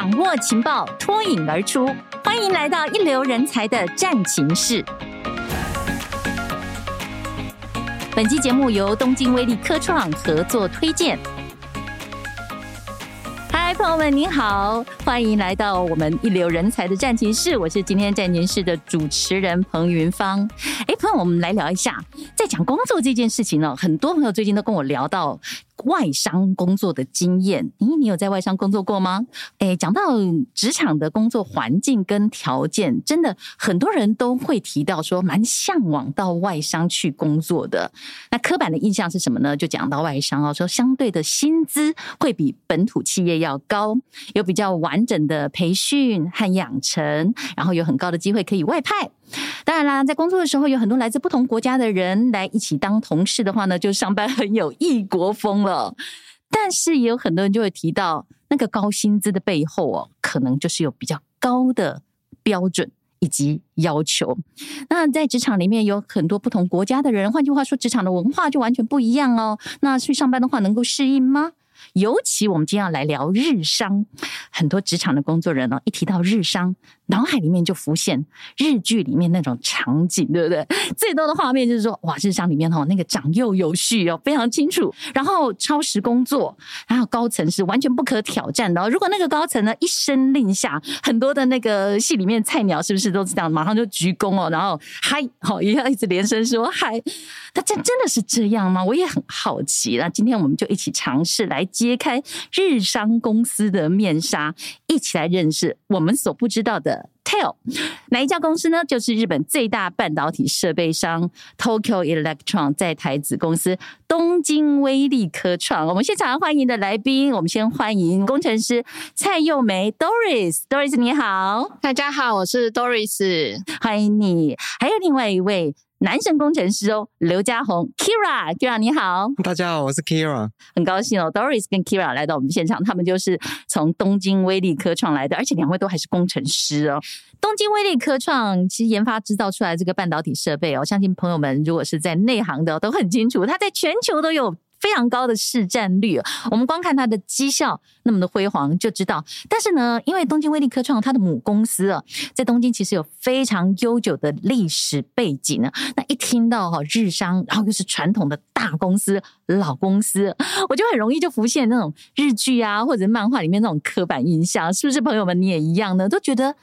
掌握情报，脱颖而出。欢迎来到一流人才的战情室。本期节目由东京威力科创合作推荐。嗨，朋友们，您好，欢迎来到我们一流人才的战情室。我是今天战情室的主持人彭云芳。哎，那，我们来聊一下，在讲工作这件事情呢，很多朋友最近都跟我聊到。外商工作的经验，咦，你有在外商工作过吗？诶，讲到职场的工作环境跟条件，真的很多人都会提到说，蛮向往到外商去工作的。那刻板的印象是什么呢？就讲到外商哦，说相对的薪资会比本土企业要高，有比较完整的培训和养成，然后有很高的机会可以外派。当然啦，在工作的时候，有很多来自不同国家的人来一起当同事的话呢，就上班很有异国风了。但是也有很多人就会提到，那个高薪资的背后哦，可能就是有比较高的标准以及要求。那在职场里面有很多不同国家的人，换句话说，职场的文化就完全不一样哦。那去上班的话，能够适应吗？尤其我们今天要来聊日商，很多职场的工作人呢，一提到日商，脑海里面就浮现日剧里面那种场景，对不对？最多的画面就是说，哇，日商里面哈那个长幼有序哦，非常清楚。然后超时工作，然后高层是完全不可挑战的。如果那个高层呢一声令下，很多的那个戏里面菜鸟是不是都是这样，马上就鞠躬哦，然后嗨，好也要一直连声说嗨。那这真的是这样吗？我也很好奇。那今天我们就一起尝试来揭开日商公司的面纱，一起来认识我们所不知道的 TEL。哪一家公司呢？就是日本最大半导体设备商 Tokyo Electron 在台子公司东京威力科创。我们现场欢迎的来宾，我们先欢迎工程师蔡佑梅 Doris。Doris 你好，大家好，我是 Doris，欢迎你。还有另外一位。男神工程师哦，刘家宏，Kira，Kira 你好，大家好，我是 Kira，很高兴哦，Doris 跟 Kira 来到我们现场，他们就是从东京威力科创来的，而且两位都还是工程师哦。东京威力科创其实研发制造出来这个半导体设备哦，相信朋友们如果是在内行的都很清楚，它在全球都有。非常高的市占率，我们光看它的绩效那么的辉煌就知道。但是呢，因为东京威力科创它的母公司啊，在东京其实有非常悠久的历史背景呢。那一听到哈日商，然后又是传统的大公司、老公司，我就很容易就浮现那种日剧啊或者漫画里面那种刻板印象，是不是？朋友们你也一样呢？都觉得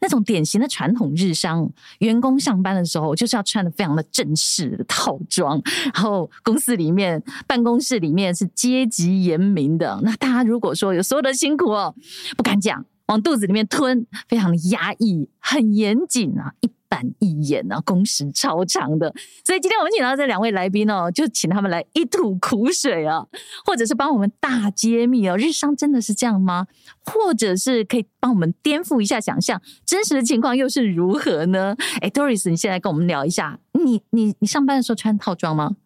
那种典型的传统日商员工上班的时候就是要穿的非常的正式的套装，然后公司里面办。公室里面是阶级严明的，那大家如果说有所有的辛苦哦，不敢讲，往肚子里面吞，非常的压抑，很严谨啊，一板一眼啊，工时超长的。所以今天我们请到这两位来宾哦，就请他们来一吐苦水啊，或者是帮我们大揭秘哦，日商真的是这样吗？或者是可以帮我们颠覆一下想象，真实的情况又是如何呢？哎，Doris，你现在跟我们聊一下，你你你上班的时候穿套装吗？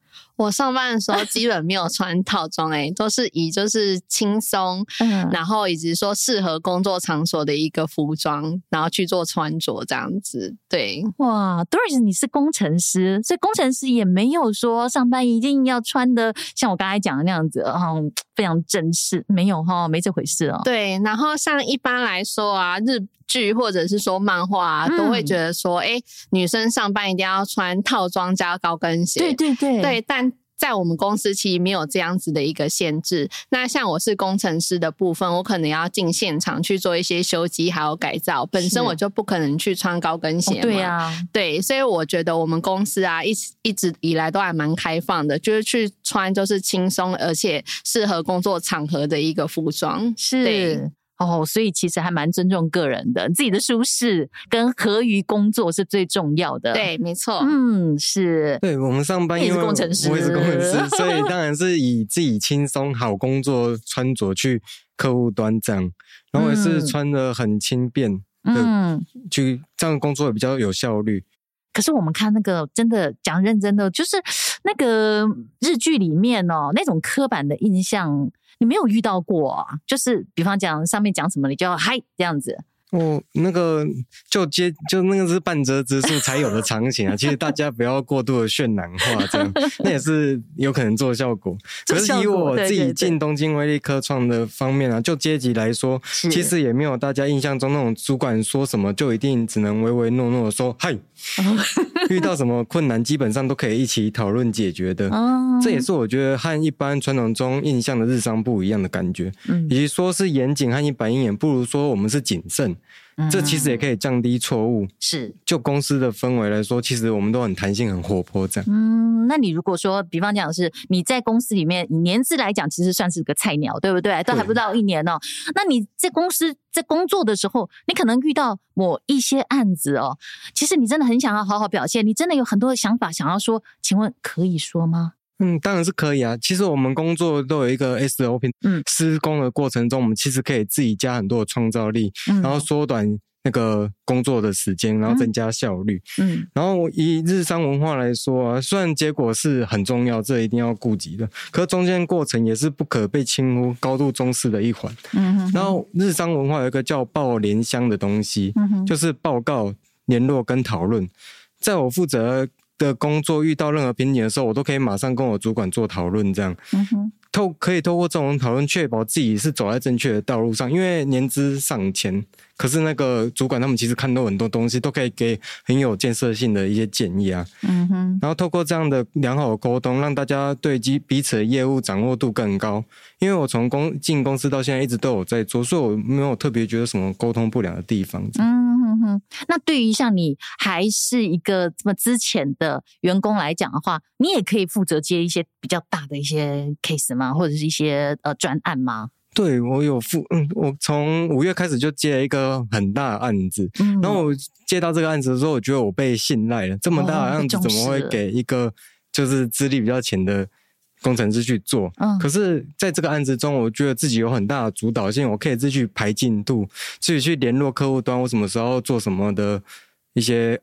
我上班的时候 基本没有穿套装，欸，诶都是以就是轻松，嗯，然后以及说适合工作场所的一个服装，然后去做穿着这样子。对，哇，Doris，你是工程师，所以工程师也没有说上班一定要穿的像我刚才讲的那样子，嗯，非常正式，没有哈，没这回事哦。对，然后像一般来说啊，日剧或者是说漫画啊，嗯，都会觉得说，哎，女生上班一定要穿套装加高跟鞋。对对对，对，但。在我们公司其实没有这样子的一个限制。那像我是工程师的部分，我可能要进现场去做一些修机还有改造，本身我就不可能去穿高跟鞋嘛。对啊，对，所以我觉得我们公司啊，一一直以来都还蛮开放的，就是去穿就是轻松而且适合工作场合的一个服装。是。对哦，所以其实还蛮尊重个人的，自己的舒适跟合于工作是最重要的。对，没错。嗯，是。对，我们上班因为我也是工程师，我也是工程师，所以当然是以自己轻松好工作穿着去客户端这样，然后也是穿的很轻便的，嗯，去这样工作也比较有效率。可是我们看那个真的讲认真的，就是那个日剧里面哦，那种刻板的印象。你没有遇到过？就是比方讲上面讲什么，你就要嗨这样子。哦，那个就接就那个是半折直树才有的场景啊，其实大家不要过度的渲染化，这样那也是有可能做效果。可是以我自己进东京威力科创的方面啊，就阶级来说，其实也没有大家印象中那种主管说什么就一定只能唯唯诺诺的说嗨，遇到什么困难基本上都可以一起讨论解决的。这也是我觉得和一般传统中印象的日商不一样的感觉。嗯，与其说是严谨和一板一眼，不如说我们是谨慎。这其实也可以降低错误。是，就公司的氛围来说，其实我们都很弹性、很活泼这样。嗯，那你如果说，比方讲是你在公司里面，以年资来讲，其实算是个菜鸟，对不对？都还不到一年哦。那你在公司在工作的时候，你可能遇到某一些案子哦，其实你真的很想要好好表现，你真的有很多的想法想要说，请问可以说吗？嗯，当然是可以啊。其实我们工作都有一个 SOP，嗯，施工的过程中，我们其实可以自己加很多的创造力，嗯，然后缩短那个工作的时间，然后增加效率。嗯，然后以日商文化来说啊，虽然结果是很重要，这一定要顾及的，可是中间过程也是不可被轻忽、高度重视的一环。嗯哼，然后日商文化有一个叫报联箱的东西，嗯哼，就是报告、联络跟讨论，在我负责的工作遇到任何瓶颈的时候，我都可以马上跟我主管做讨论，这样，透可以透过这种讨论，确保自己是走在正确的道路上。因为年资尚浅，可是那个主管他们其实看到很多东西，都可以给很有建设性的一些建议啊，嗯哼。然后透过这样的良好的沟通，让大家对彼彼此的业务掌握度更高。因为我从公进公司到现在一直都有在做，所以我没有特别觉得什么沟通不良的地方。嗯。那对于像你还是一个这么之前的员工来讲的话，你也可以负责接一些比较大的一些 case 吗？或者是一些呃专案吗？对，我有负，嗯，我从五月开始就接了一个很大的案子，嗯，然后我接到这个案子的时候，我觉得我被信赖了，这么大的案子怎么会给一个就是资历比较浅的？工程师去做，嗯，可是在这个案子中，我觉得自己有很大的主导性，我可以自己去排进度，自己去联络客户端，我什么时候做什么的一些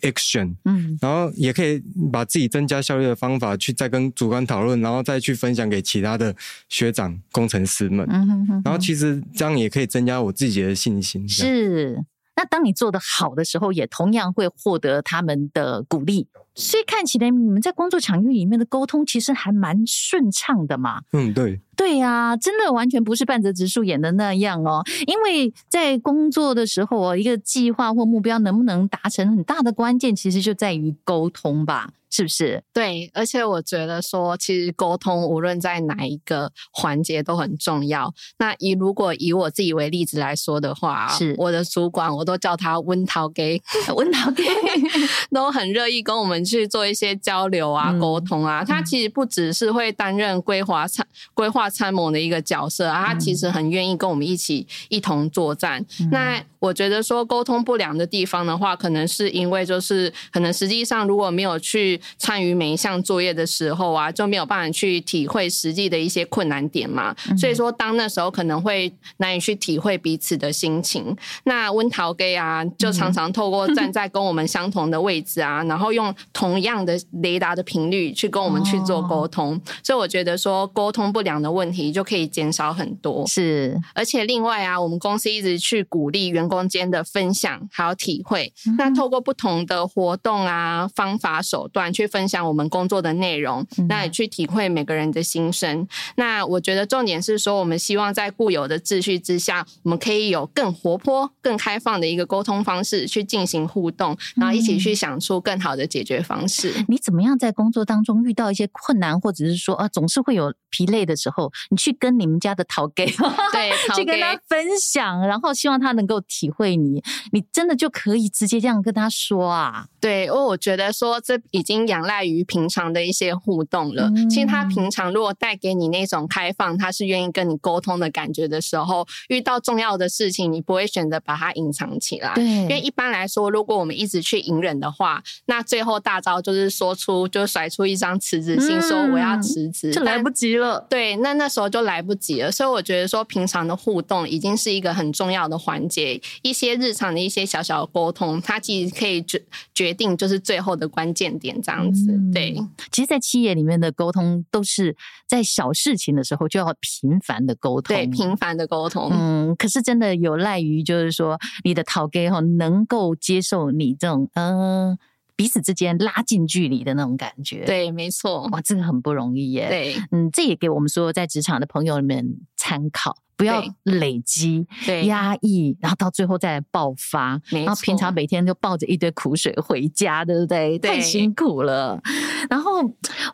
action，嗯，然后也可以把自己增加效率的方法去再跟主管讨论，然后再去分享给其他的学长工程师们，嗯哼哼，然后其实这样也可以增加我自己的信心。是，那当你做的好的时候，也同样会获得他们的鼓励。所以看起来你们在工作场域里面的沟通其实还蛮顺畅的嘛。嗯，对。对呀，真的完全不是半泽直树演的那样哦。因为在工作的时候哦，一个计划或目标能不能达成，很大的关键其实就在于沟通吧。是不是？对，而且我觉得说，其实沟通无论在哪一个环节都很重要。那以如果以我自己为例子来说的话，是我的主管，我都叫他温涛给，温涛给，都很乐意跟我们去做一些交流啊、沟通啊。他其实不只是会担任规划参规划参谋的一个角色啊，他其实很愿意跟我们一起一同作战。那我觉得说沟通不良的地方的话，可能是因为就是可能实际上如果没有去参与每一项作业的时候啊，就没有办法去体会实际的一些困难点嘛。嗯、所以说，当那时候可能会难以去体会彼此的心情。那温桃给啊，就常常透过站在跟我们相同的位置啊，嗯、然后用同样的雷达的频率去跟我们去做沟通。哦、所以我觉得说，沟通不良的问题就可以减少很多。是，而且另外啊，我们公司一直去鼓励员工间的分享还有体会。嗯、那透过不同的活动啊、方法手段。去分享我们工作的内容，那也去体会每个人的心声。那我觉得重点是说，我们希望在固有的秩序之下，我们可以有更活泼、更开放的一个沟通方式去进行互动，然后一起去想出更好的解决方式。你怎么样在工作当中遇到一些困难，或者是说啊，总是会有疲累的时候，你去跟你们家的陶给对，去跟他分享，然后希望他能够体会你，你真的就可以直接这样跟他说啊。对，因为我觉得说这已经。仰赖于平常的一些互动了。其实他平常如果带给你那种开放，他是愿意跟你沟通的感觉的时候，遇到重要的事情，你不会选择把它隐藏起来。对，因为一般来说，如果我们一直去隐忍的话，那最后大招就是说出，就甩出一张辞职信，说我要辞职，就来不及了。对，那那时候就来不及了。所以我觉得说，平常的互动已经是一个很重要的环节。一些日常的一些小小的沟通，它其实可以决决定就是最后的关键点在。这样子。嗯、对，其实，在企业里面的沟通，都是在小事情的时候就要频繁的沟通，对，频繁的沟通。嗯，可是真的有赖于，就是说你的头家哈能够接受你这种嗯。彼此之间拉近距离的那种感觉，对，没错，哇，这个很不容易耶。对，嗯，这也给我们所有在职场的朋友们参考。不要累积、压抑，然后到最后再来爆发。然后平常每天就抱着一堆苦水回家，对不对？太辛苦了。然后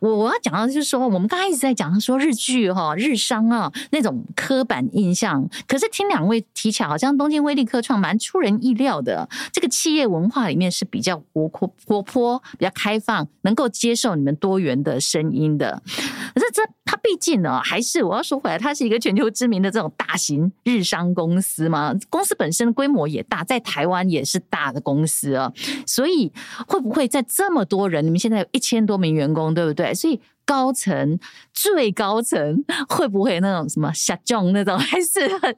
我我要讲的就是说，我们刚才一直在讲说日剧哈、日商啊那种刻板印象，可是听两位提起来，好像东京威力科创蛮出人意料的。这个企业文化里面是比较活泼、活泼、比较开放，能够接受你们多元的声音的。可是这它毕竟呢，还是我要说回来，它是一个全球知名的这种。大型日商公司嘛，公司本身规模也大，在台湾也是大的公司啊，所以会不会在这么多人，你们现在有一千多名员工，对不对？所以高层最高层会不会那种什么下降那种，还是很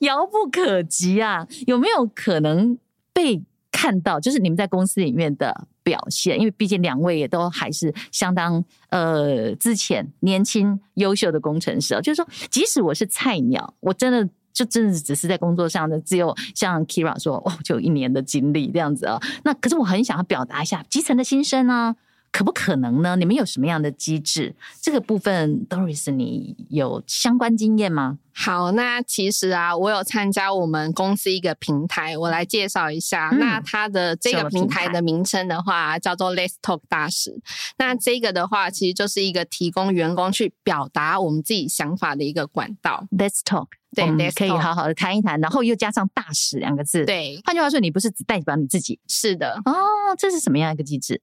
遥不可及啊？有没有可能被看到？就是你们在公司里面的。表现，因为毕竟两位也都还是相当呃之前年轻优秀的工程师啊，就是说，即使我是菜鸟，我真的就真的只是在工作上的，只有像 Kira 说，哦，就有一年的经历这样子啊。那可是我很想要表达一下基层的心声呢。可不可能呢？你们有什么样的机制？这个部分，Doris，你有相关经验吗？好，那其实啊，我有参加我们公司一个平台，我来介绍一下。嗯、那它的这个平台的名称的话，叫做 Let's Talk 大使。那这个的话，其实就是一个提供员工去表达我们自己想法的一个管道。Let's Talk，对，我们可以好好的谈一谈，然后又加上大使两个字。对，换句话说，你不是只代表你自己。是的。哦，这是什么样一个机制？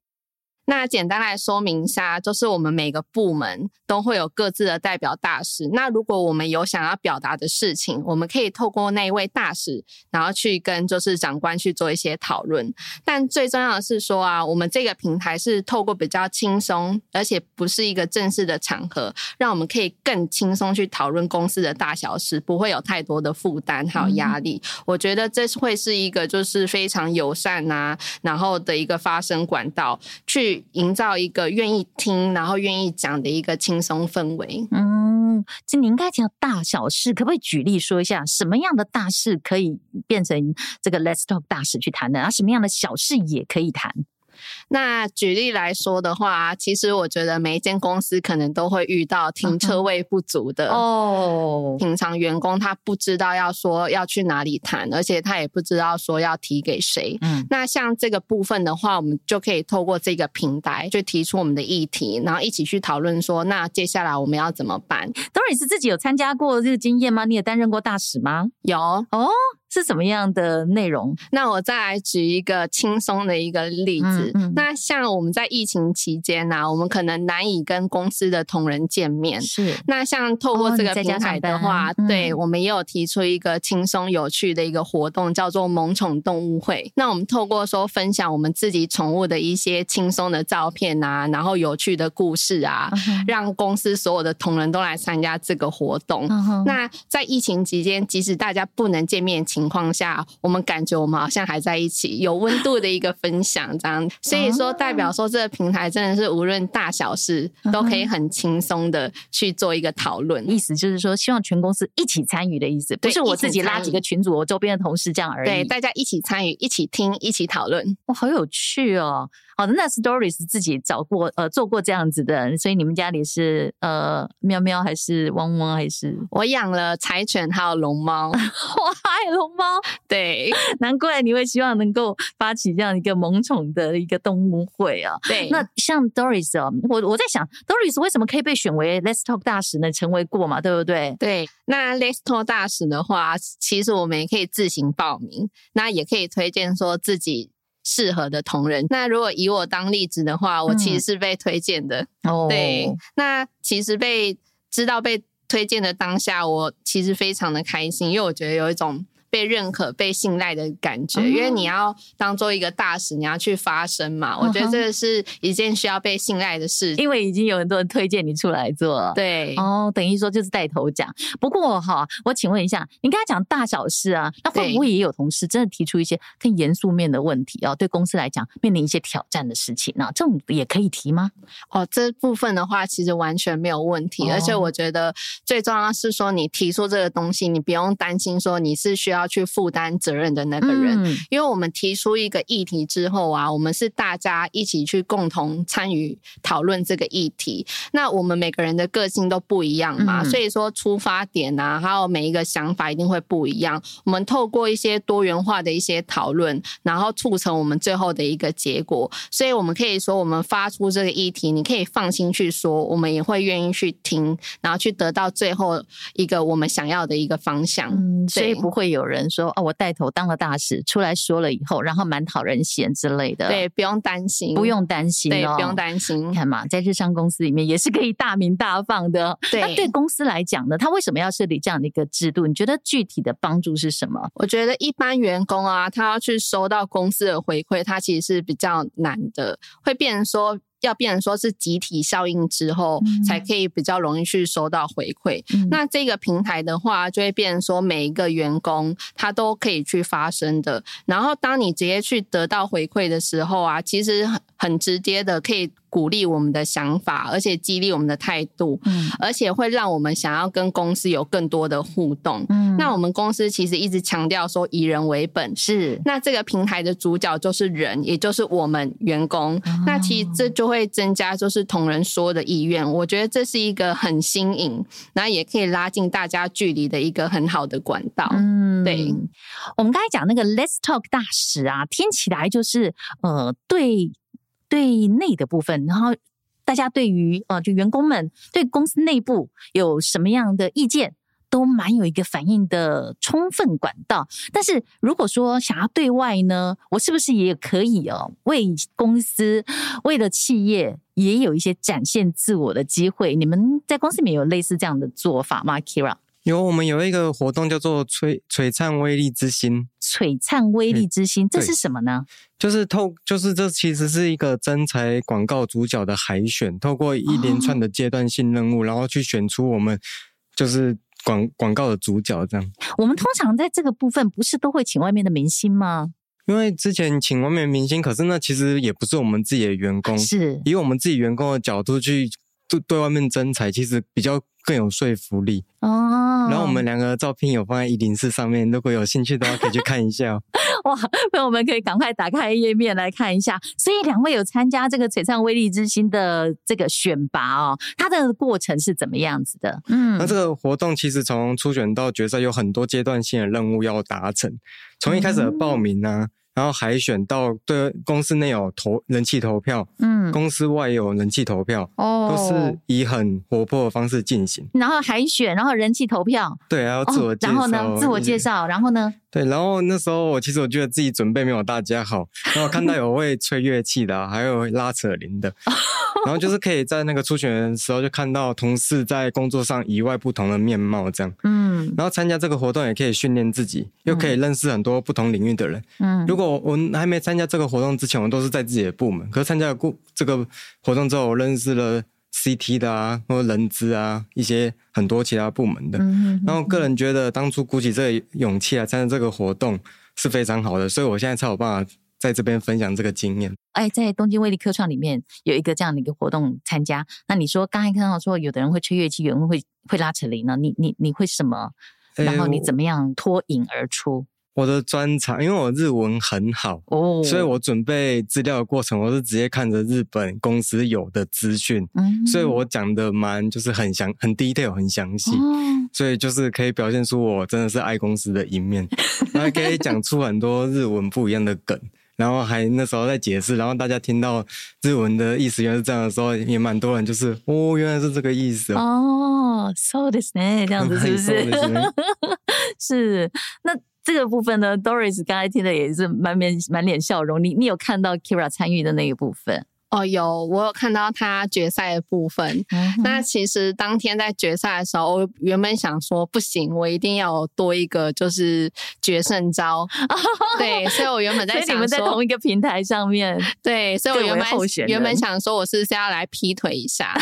那简单来说明一下，就是我们每个部门都会有各自的代表大使。那如果我们有想要表达的事情，我们可以透过那一位大使，然后去跟就是长官去做一些讨论。但最重要的是说啊，我们这个平台是透过比较轻松，而且不是一个正式的场合，让我们可以更轻松去讨论公司的大小事，不会有太多的负担还有压力。嗯。我觉得这会是一个就是非常友善啊，然后的一个发声管道去。营造一个愿意听，然后愿意讲的一个轻松氛围。嗯，这你应该讲大小事，可不可以举例说一下，什么样的大事可以变成这个 Let's Talk 大事去谈的，然后什么样的小事也可以谈？那举例来说的话，其实我觉得每一间公司可能都会遇到停车位不足的哦。平常员工他不知道要说要去哪里谈，而且他也不知道说要提给谁。嗯，那像这个部分的话，我们就可以透过这个平台，就提出我们的议题，然后一起去讨论说，那接下来我们要怎么办？Doris 自己有参加过这个经验吗？你也担任过大使吗？有哦。是什么样的内容？那我再来举一个轻松的一个例子。嗯嗯、那像我们在疫情期间呢、啊，我们可能难以跟公司的同仁见面。是。那像透过这个平台的话，哦、对、嗯、我们也有提出一个轻松有趣的一个活动，叫做“萌宠动物会”。那我们透过说分享我们自己宠物的一些轻松的照片啊，然后有趣的故事啊，嗯、让公司所有的同仁都来参加这个活动。嗯、那在疫情期间，即使大家不能见面，情况下，我们感觉我们好像还在一起，有温度的一个分享，这样。所以说，代表说这个平台真的是无论大小事都可以很轻松的去做一个讨论。意思就是说，希望全公司一起参与的意思，不是我自己拉几个群组，我周边的同事这样而已。对，大家一起参与，一起听，一起讨论。哇，好有趣哦！好的，那 Doris 自己找过呃做过这样子的，所以你们家里是呃喵喵还是汪汪还是？我养了柴犬还有龙猫，我爱龙猫。对，难怪你会希望能够发起这样一个萌宠的一个动物会啊。对，那像 Doris 哦，我我在想，Doris 为什么可以被选为 Let's Talk 大使呢？成为过嘛，对不对？对，那 Let's Talk 大使的话，其实我们也可以自行报名，那也可以推荐说自己。适合的同仁。那如果以我当例子的话，我其实是被推荐的。哦、嗯，对。那其实被知道被推荐的当下，我其实非常的开心，因为我觉得有一种被认可、被信赖的感觉。因为你要当做一个大使，你要去发声嘛。我觉得这个是一件需要被信赖的事，因为已经有很多人推荐你出来做。对，哦，等于说就是带头讲。不过哈，我请问一下，你刚才讲大小事啊，那会不会也有同事真的提出一些更严肃面的问题啊？对公司来讲，面临一些挑战的事情，那这种也可以提吗？哦，这部分的话，其实完全没有问题。而且我觉得最重要是说，你提出这个东西，你不用担心说你是需要去负担责任的那个人，嗯，因为我们提出一个议题之后啊，我们是大家一起去共同参与讨论这个议题。那我们每个人的个性都不一样嘛，嗯，所以说出发点啊，还有每一个想法一定会不一样。我们透过一些多元化的一些讨论，然后促成我们最后的一个结果。所以我们可以说，我们发出这个议题，你可以放心去说，我们也会愿意去听，然后去得到最后一个我们想要的一个方向。嗯，所以不会有人说哦，我带头当了大使出来说了以后，然后蛮讨人嫌之类的。对，不用担心，不用担心，对，不用担心。你看嘛，在日商公司里面也是可以大名大放的。对，那对公司来讲呢，他为什么要设立这样的一个制度？你觉得具体的帮助是什么？我觉得一般员工啊，他要去收到公司的回馈，他其实是比较难的，会变成说。要变成说是集体效应之后，才可以比较容易去收到回馈。嗯。那这个平台的话，就会变成说每一个员工他都可以去发声的。然后当你直接去得到回馈的时候啊，其实很很直接的可以。鼓励我们的想法，而且激励我们的态度，嗯，而且会让我们想要跟公司有更多的互动。嗯，那我们公司其实一直强调说以人为本，是。那这个平台的主角就是人，也就是我们员工。哦。那其实这就会增加就是同仁说的意愿。我觉得这是一个很新颖，然后也可以拉近大家距离的一个很好的管道。嗯，对。我们刚才讲那个 Let's Talk 大使啊，听起来就是呃对。对内的部分，然后大家对于呃，就员工们对公司内部有什么样的意见，都蛮有一个反应的充分管道。但是如果说想要对外呢，我是不是也可以哦，为公司、为了企业也有一些展现自我的机会？你们在公司里面有类似这样的做法吗，Kira？有，我们有一个活动叫做璀“璀璀璨威力之星”。璀璨威力之星，这是什么呢？就是透，就是这其实是一个真才广告主角的海选，透过一连串的阶段性任务，哦、然后去选出我们就是广广告的主角。这样，我们通常在这个部分不是都会请外面的明星吗？因为之前请外面明星，可是那其实也不是我们自己的员工，是以我们自己员工的角度去对对外面征才，其实比较。更有说服力哦。然后我们两个照片有放在一零四上面，如果有兴趣的话，可以去看一下。哇，那我们可以赶快打开页面来看一下。所以两位有参加这个璀璨威力之星的这个选拔哦，它的过程是怎么样子的？嗯，那这个活动其实从初选到决赛有很多阶段性的任务要达成，从一开始的报名呢、啊。嗯然后海选到对公司内有投人气投票，嗯，公司外也有人气投票，哦，都是以很活泼的方式进行。然后海选，然后人气投票，对，然后自我介绍，然后呢，自我介绍，然后呢？对，然后那时候我其实我觉得自己准备没有大家好，然后看到有会吹乐器的，还有拉扯铃的，然后就是可以在那个初选的时候就看到同事在工作上以外不同的面貌这样，嗯，然后参加这个活动也可以训练自己，又可以认识很多不同领域的人，嗯，如果我还没参加这个活动之前，我都是在自己的部门，可是参加了过这个活动之后，我认识了。CT 的啊，或者人资啊，一些很多其他部门的。嗯，然后个人觉得，当初鼓起这个勇气来参加这个活动是非常好的，所以我现在才有办法在这边分享这个经验。哎，在东京威力科创里面有一个这样的一个活动参加，那你说刚才看到说有的人会吹乐器，有人会会拉扯铃呢？你你你会什么？然后你怎么样脱颖而出？我的专场，因为我日文很好哦，所以我准备资料的过程，我是直接看着日本公司有的资讯，所以我讲的蛮就是很详、很 detail、很详细，所以就是可以表现出我真的是爱公司的一面，然后可以讲出很多日文不一样的梗，然后还那时候在解释，然后大家听到日文的意思原来是这样的时候，也蛮多人就是哦，原来是这个意思哦，哦，そうですね，这样子 是不是？是，那。这个部分呢，Doris 刚才听的也是满面满脸笑容。你你有看到 Kira 参与的那一部分？哦，有，我有看到他决赛的部分。嗯、那其实当天在决赛的时候，我原本想说不行，我一定要多一个就是决胜招。对，所以我原本在 想说，你们在同一个平台上面。对，所以我原本原本想说，我是不是要来劈腿一下？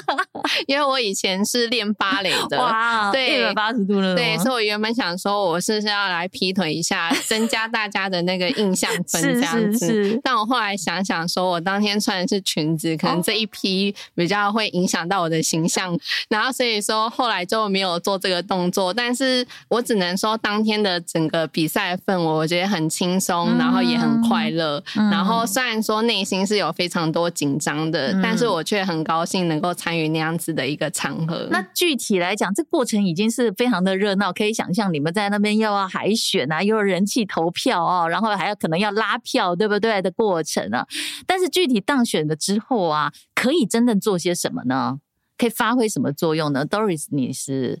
因为我以前是练芭蕾的，哇，对，一百八十度了。对，所以我原本想说，我是不是要来劈腿一下，增加大家的那个印象分 这样子。是是是，但我后来想想，说我当天。穿的是裙子，可能这一批比较会影响到我的形象，哦、然后所以说后来就没有做这个动作。但是我只能说，当天的整个比赛氛围，我觉得很轻松，嗯、然后也很快乐。嗯、然后虽然说内心是有非常多紧张的，嗯、但是我却很高兴能够参与那样子的一个场合。那具体来讲，这过程已经是非常的热闹，可以想象你们在那边又要海选啊，又有人气投票啊，然后还要可能要拉票，对不对的过程啊？但是具体当选了之后啊，可以真正做些什么呢？可以发挥什么作用呢？Doris，你是？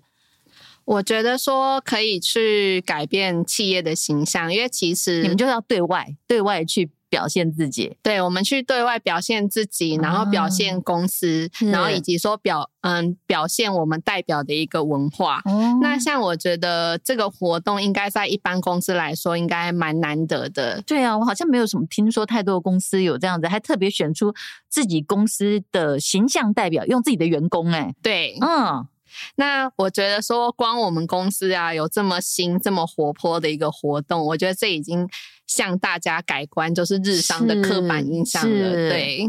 我觉得说可以去改变企业的形象，因为其实你们就要对外对外去。表现自己，对，我们去对外表现自己，然后表现公司，嗯、然后以及说表嗯表现我们代表的一个文化。哦、那像我觉得这个活动应该在一般公司来说应该蛮难得的。对啊，我好像没有什么听说太多的公司有这样子，还特别选出自己公司的形象代表，用自己的员工哎、欸。对，嗯。那我觉得说，光我们公司啊，有这么新、这么活泼的一个活动，我觉得这已经向大家改观，就是日商的刻板印象了。对。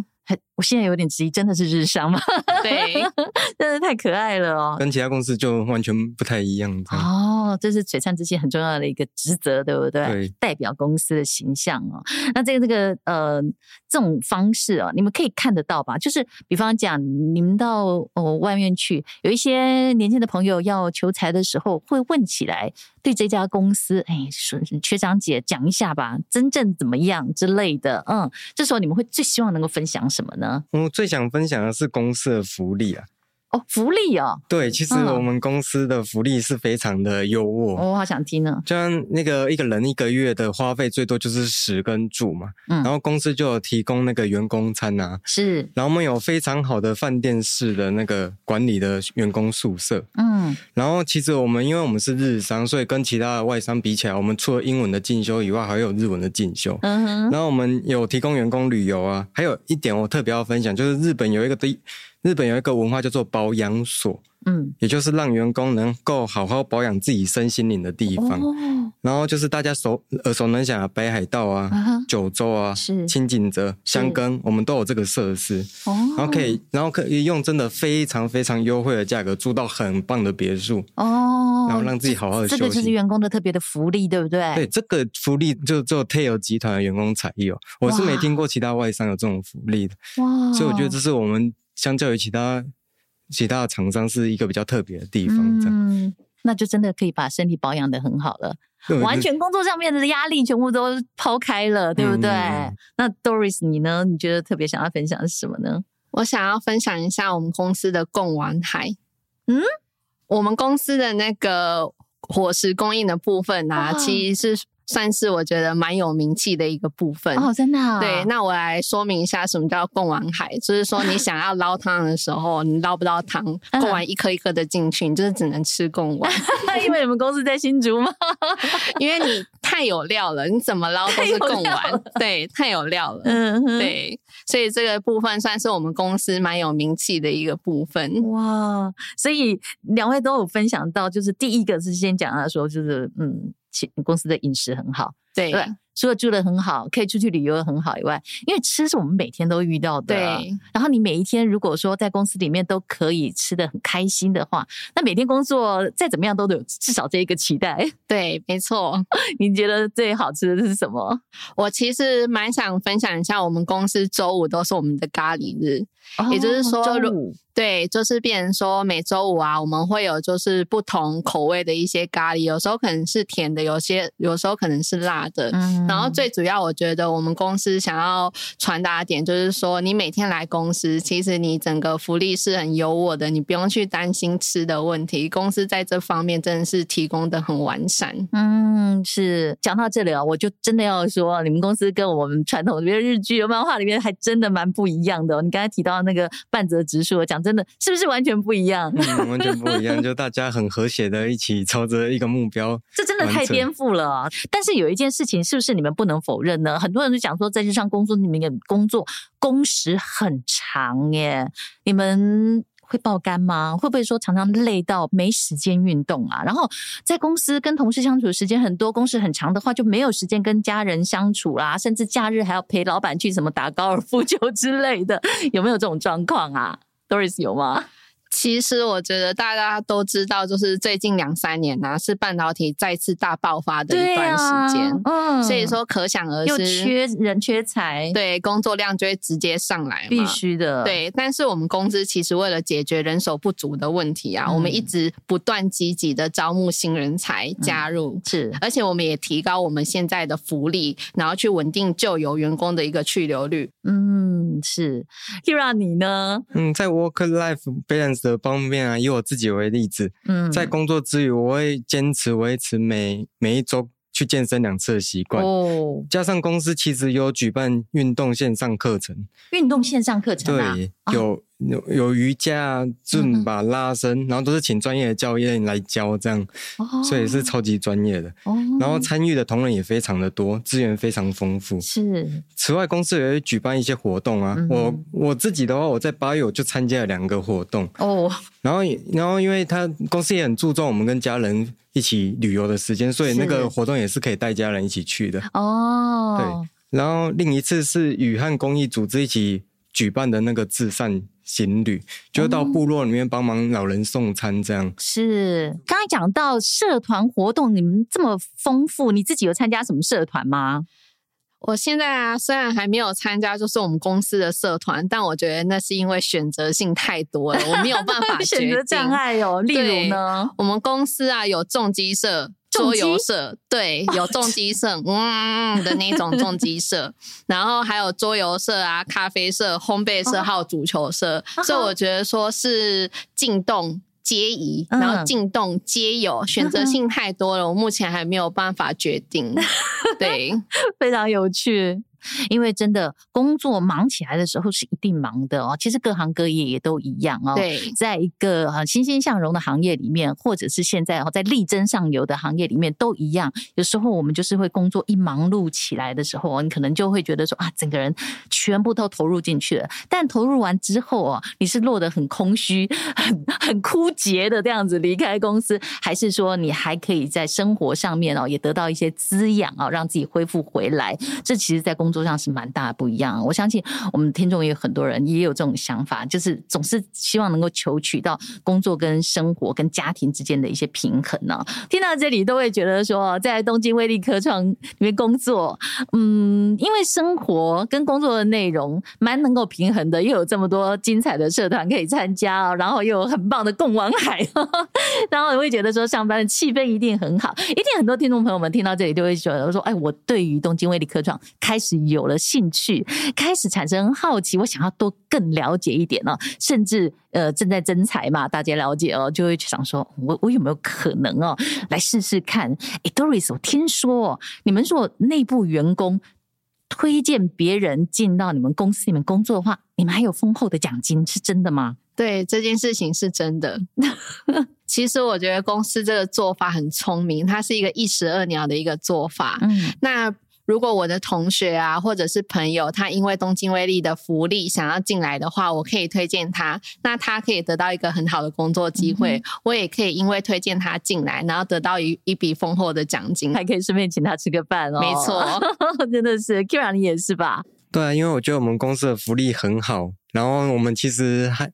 我现在有点质疑，真的是日商吗？对，真的太可爱了哦，跟其他公司就完全不太一样。哦，这是璀璨之星很重要的一个职责，对不对？对，代表公司的形象哦。那这个这个呃，这种方式哦，你们可以看得到吧？就是比方讲，你们到哦外面去，有一些年轻的朋友要求财的时候，会问起来，对这家公司，哎，说学长姐讲一下吧，真正怎么样之类的。嗯，这时候你们会最希望能够分享什么呢？我最想分享的是公司的福利啊！哦，福利哦，对，其实我们公司的福利是非常的优渥。我好想听呢。就像那个一个人一个月的花费最多就是食跟住嘛，嗯，然后公司就有提供那个员工餐啊，是，然后我们有非常好的饭店式的那个管理的员工宿舍，嗯，然后其实我们因为我们是日商，所以跟其他的外商比起来，我们除了英文的进修以外，还有日文的进修，嗯哼，然后我们有提供员工旅游啊，还有一点我特别要分享，就是日本有一个地。日本有一个文化叫做保养所，嗯，也就是让员工能够好好保养自己身心灵的地方。哦、然后就是大家熟耳熟能详的北海道啊、啊九州啊、是轻井泽、箱根，我们都有这个设施。哦，然后可以，然后可以用真的非常非常优惠的价格住到很棒的别墅。哦，然后让自己好好的休息。这个就是员工的特别的福利，对不对？对，这个福利就只有 TAYO 集团的员工才有，我是没听过其他外商有这种福利的。哇，所以我觉得这是我们。相较于其他其他的厂商，是一个比较特别的地方。这样，嗯，那就真的可以把身体保养的很好了，完全工作上面的压力全部都抛开了，对不对？嗯、那 Doris 你呢？你觉得特别想要分享的是什么呢？我想要分享一下我们公司的贡丸海。嗯，我们公司的那个伙食供应的部分啊，哦、其实是。算是我觉得蛮有名气的一个部分哦，真的、哦。对，那我来说明一下什么叫贡丸海，就是说你想要捞汤的时候，你捞不到汤，贡丸一颗一颗的进去，你就是只能吃贡丸。因为你们公司在新竹吗？因为你太有料了，你怎么捞都是贡丸。对，太有料了。嗯哼，对，所以这个部分算是我们公司蛮有名气的一个部分。哇，所以两位都有分享到，就是第一个是先讲他说，就是嗯。公司的饮食很好，对，对，除了住的很好，可以出去旅游的很好以外，因为吃是我们每天都遇到的。对，然后你每一天如果说在公司里面都可以吃的很开心的话，那每天工作再怎么样都得有至少这一个期待。对，没错。你觉得最好吃的是什么？我其实蛮想分享一下，我们公司周五都是我们的咖喱日，哦、也就是说周五对，就是变成说每周五啊，我们会有就是不同口味的一些咖喱，有时候可能是甜的，有些有时候可能是辣的。嗯，然后最主要，我觉得我们公司想要传达的点就是说，你每天来公司，其实你整个福利是很优渥的，你不用去担心吃的问题。公司在这方面真的是提供的很完善。嗯，是。讲到这里啊，我就真的要说，你们公司跟我们传统的比如日剧、漫画里面还真的蛮不一样的哦。你刚才提到那个半泽直树，讲。真的是不是完全不一样？嗯，完全不一样，就大家很和谐的一起朝着一个目标。这真的太颠覆了。但是有一件事情，是不是你们不能否认呢？很多人都讲说，在日常工作，你们的工作工时很长耶。你们会爆肝吗？会不会说常常累到没时间运动啊？然后在公司跟同事相处的时间很多，工时很长的话，就没有时间跟家人相处啦，甚至假日还要陪老板去什么打高尔夫球之类的，有没有这种状况啊？Doris 有吗？其实我觉得大家都知道，就是最近两三年呢、啊，是半导体再次大爆发的一段时间，啊、嗯，所以说可想而知，又缺人缺才，对，工作量就会直接上来，必须的，对。但是我们公司其实为了解决人手不足的问题啊，嗯、我们一直不断积极的招募新人才加入，嗯、是，而且我们也提高我们现在的福利，然后去稳定旧有员工的一个去留率，嗯，是。Kira 你呢？嗯，在 work life balance 的方面啊，以我自己为例子，嗯，在工作之余，我会坚持维持每每一周去健身两次的习惯。哦，加上公司其实有举办运动线上课程，运动线上课程啊，对，有。哦有有瑜伽、尊巴、拉伸，然后都是请专业的教练来教，这样，哦、所以是超级专业的。哦、然后参与的同仁也非常的多，资源非常丰富。是。此外，公司也会举办一些活动啊。嗯、我我自己的话，我在八月我就参加了两个活动。哦。然后，然后，因为他公司也很注重我们跟家人一起旅游的时间，所以那个活动也是可以带家人一起去的。哦。对。然后另一次是与汉公益组织一起举办的那个至善。行旅就到部落里面帮忙老人送餐，这样、嗯、是。刚才讲到社团活动，你们这么丰富，你自己有参加什么社团吗？我现在啊，虽然还没有参加，就是我们公司的社团，但我觉得那是因为选择性太多了，我没有办法 选择障碍哦。例如呢，我们公司啊有重机社。桌游社，对，有重机社，嗯的那种重机社，然后还有桌游社啊、咖啡社、烘焙社，还有足球社，所以我觉得说是进动皆宜，然后进动皆有，选择性太多了，我目前还没有办法决定。对，非常有趣。因为真的工作忙起来的时候是一定忙的哦，其实各行各业也都一样哦。对，在一个啊欣欣向荣的行业里面，或者是现在哦在力争上游的行业里面都一样。有时候我们就是会工作一忙碌起来的时候，你可能就会觉得说啊，整个人全部都投入进去了。但投入完之后哦，你是落得很空虚、很很枯竭的这样子离开公司，还是说你还可以在生活上面哦也得到一些滋养啊，让自己恢复回来？这其实，在工工作上是蛮大的不一样，我相信我们听众也有很多人也有这种想法，就是总是希望能够求取到工作跟生活跟家庭之间的一些平衡呢。听到这里都会觉得说，在东京威力科创里面工作，嗯，因为生活跟工作的内容蛮能够平衡的，又有这么多精彩的社团可以参加，然后又有很棒的共王海，然后也会觉得说上班的气氛一定很好，一定很多听众朋友们听到这里就会觉得说，哎，我对于东京威力科创开始。有了兴趣，开始产生好奇，我想要多更了解一点呢、哦。甚至呃，正在增才嘛，大家了解哦，就会想说，我我有没有可能哦，来试试看？哎，Doris，我听说你们说内部员工推荐别人进到你们公司里面工作的话，你们还有丰厚的奖金，是真的吗？对，这件事情是真的。其实我觉得公司这个做法很聪明，它是一个一石二鸟的一个做法。嗯，那。如果我的同学啊，或者是朋友，他因为东京威力的福利想要进来的话，我可以推荐他，那他可以得到一个很好的工作机会。嗯、我也可以因为推荐他进来，然后得到一一笔丰厚的奖金，还可以顺便请他吃个饭哦。没错，真的是，Kira 你也是吧？对啊，因为我觉得我们公司的福利很好，然后我们其实还。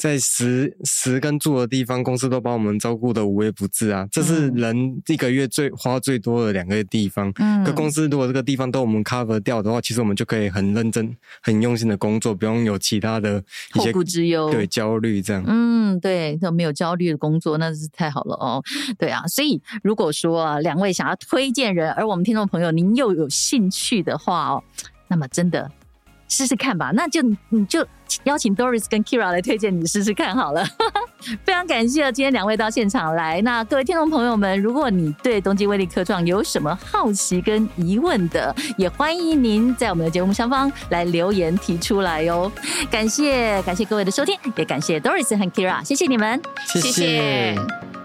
在食食跟住的地方，公司都把我们照顾的无微不至啊。这是人一个月最花最多的两个地方。嗯，可公司如果这个地方都我们 cover 掉的话，其实我们就可以很认真、很用心的工作，不用有其他的一些后顾之忧，对焦虑这样。嗯，对，都没有焦虑的工作，那是太好了哦。对啊，所以如果说啊，两位想要推荐人，而我们听众朋友您又有兴趣的话哦，那么真的。试试看吧，那就你就邀请 Doris 跟 Kira 来推荐你试试看好了。非常感谢今天两位到现场来。那各位听众朋友们，如果你对东京威力科创有什么好奇跟疑问的，也欢迎您在我们的节目上方来留言提出来哟。感谢感谢各位的收听，也感谢 Doris 和 Kira，谢谢你们，谢谢。谢谢